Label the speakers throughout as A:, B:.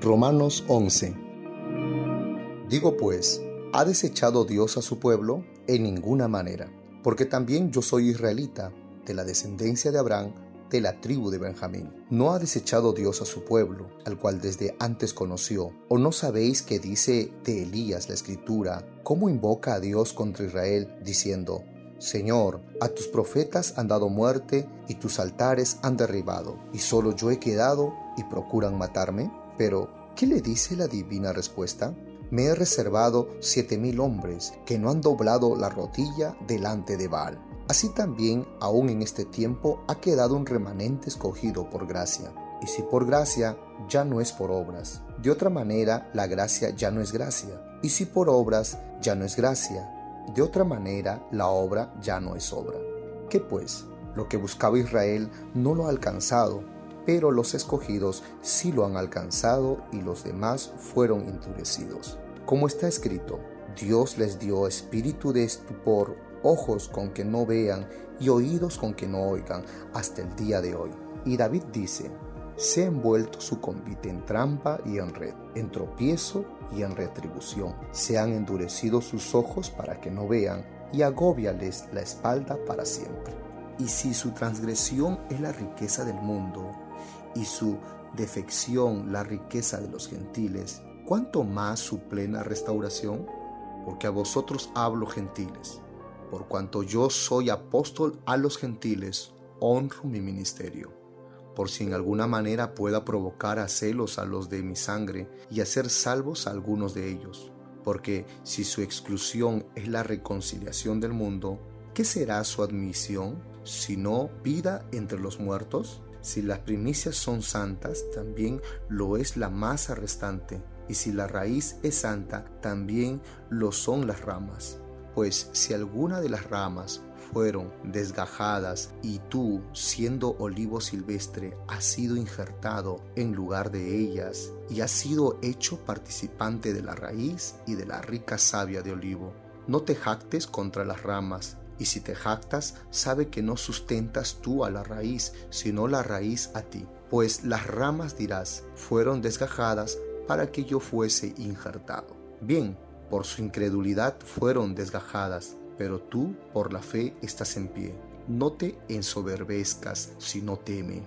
A: Romanos 11 Digo pues, ¿ha desechado Dios a su pueblo? En ninguna manera, porque también yo soy israelita, de la descendencia de Abraham, de la tribu de Benjamín. ¿No ha desechado Dios a su pueblo, al cual desde antes conoció? ¿O no sabéis que dice de Elías la escritura, cómo invoca a Dios contra Israel, diciendo, Señor, a tus profetas han dado muerte y tus altares han derribado, y solo yo he quedado y procuran matarme? Pero, ¿qué le dice la divina respuesta? Me he reservado siete mil hombres que no han doblado la rodilla delante de Baal. Así también, aún en este tiempo, ha quedado un remanente escogido por gracia. Y si por gracia, ya no es por obras. De otra manera, la gracia ya no es gracia. Y si por obras, ya no es gracia. De otra manera, la obra ya no es obra. ¿Qué pues? Lo que buscaba Israel no lo ha alcanzado, pero los escogidos sí lo han alcanzado y los demás fueron endurecidos. Como está escrito, Dios les dio espíritu de estupor, ojos con que no vean y oídos con que no oigan hasta el día de hoy. Y David dice, se ha envuelto su convite en trampa y en red, en tropiezo y en retribución. Se han endurecido sus ojos para que no vean y agóbiales la espalda para siempre. Y si su transgresión es la riqueza del mundo y su defección la riqueza de los gentiles, ¿cuánto más su plena restauración? Porque a vosotros hablo gentiles. Por cuanto yo soy apóstol a los gentiles, honro mi ministerio. Por si en alguna manera pueda provocar a celos a los de mi sangre y hacer salvos a algunos de ellos. Porque si su exclusión es la reconciliación del mundo, ¿qué será su admisión? sino vida entre los muertos? Si las primicias son santas, también lo es la masa restante, y si la raíz es santa, también lo son las ramas. Pues si alguna de las ramas fueron desgajadas y tú, siendo olivo silvestre, has sido injertado en lugar de ellas y has sido hecho participante de la raíz y de la rica savia de olivo, no te jactes contra las ramas, y si te jactas, sabe que no sustentas tú a la raíz, sino la raíz a ti. Pues las ramas dirás, fueron desgajadas para que yo fuese injertado. Bien, por su incredulidad fueron desgajadas, pero tú por la fe estás en pie. No te ensoberbezcas, sino teme.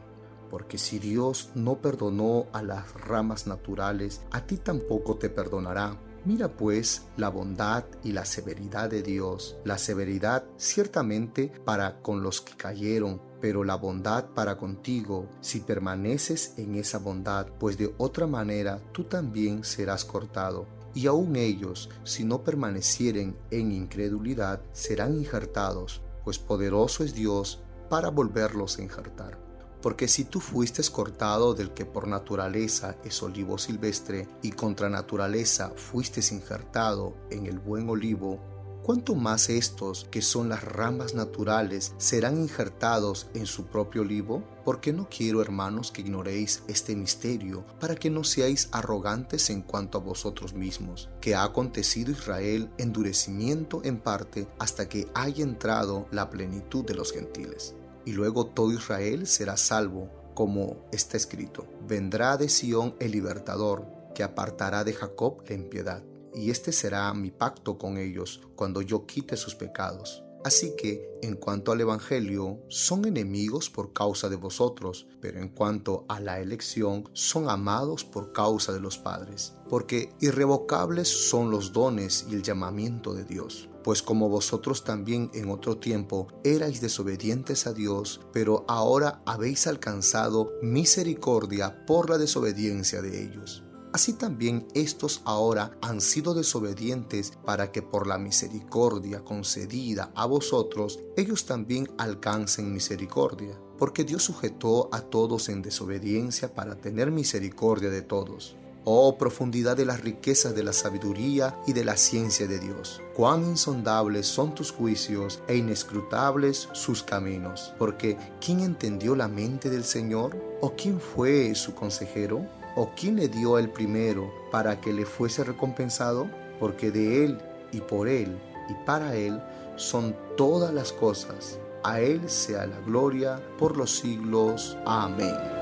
A: Porque si Dios no perdonó a las ramas naturales, a ti tampoco te perdonará Mira pues la bondad y la severidad de Dios, la severidad ciertamente para con los que cayeron, pero la bondad para contigo si permaneces en esa bondad, pues de otra manera tú también serás cortado. Y aun ellos, si no permanecieren en incredulidad, serán injertados, pues poderoso es Dios para volverlos a injertar. Porque si tú fuiste cortado del que por naturaleza es olivo silvestre y contra naturaleza fuiste injertado en el buen olivo, ¿cuánto más estos, que son las ramas naturales, serán injertados en su propio olivo? Porque no quiero, hermanos, que ignoréis este misterio, para que no seáis arrogantes en cuanto a vosotros mismos, que ha acontecido Israel endurecimiento en parte hasta que haya entrado la plenitud de los gentiles y luego todo Israel será salvo, como está escrito. Vendrá de Sión el libertador, que apartará de Jacob la impiedad, y este será mi pacto con ellos cuando yo quite sus pecados. Así que, en cuanto al Evangelio, son enemigos por causa de vosotros, pero en cuanto a la elección, son amados por causa de los padres, porque irrevocables son los dones y el llamamiento de Dios. Pues como vosotros también en otro tiempo erais desobedientes a Dios, pero ahora habéis alcanzado misericordia por la desobediencia de ellos. Así también estos ahora han sido desobedientes para que por la misericordia concedida a vosotros ellos también alcancen misericordia, porque Dios sujetó a todos en desobediencia para tener misericordia de todos. Oh profundidad de las riquezas de la sabiduría y de la ciencia de Dios. Cuán insondables son tus juicios e inescrutables sus caminos. Porque ¿quién entendió la mente del Señor? ¿O quién fue su consejero? ¿O quién le dio el primero para que le fuese recompensado? Porque de Él y por Él y para Él son todas las cosas. A Él sea la gloria por los siglos. Amén.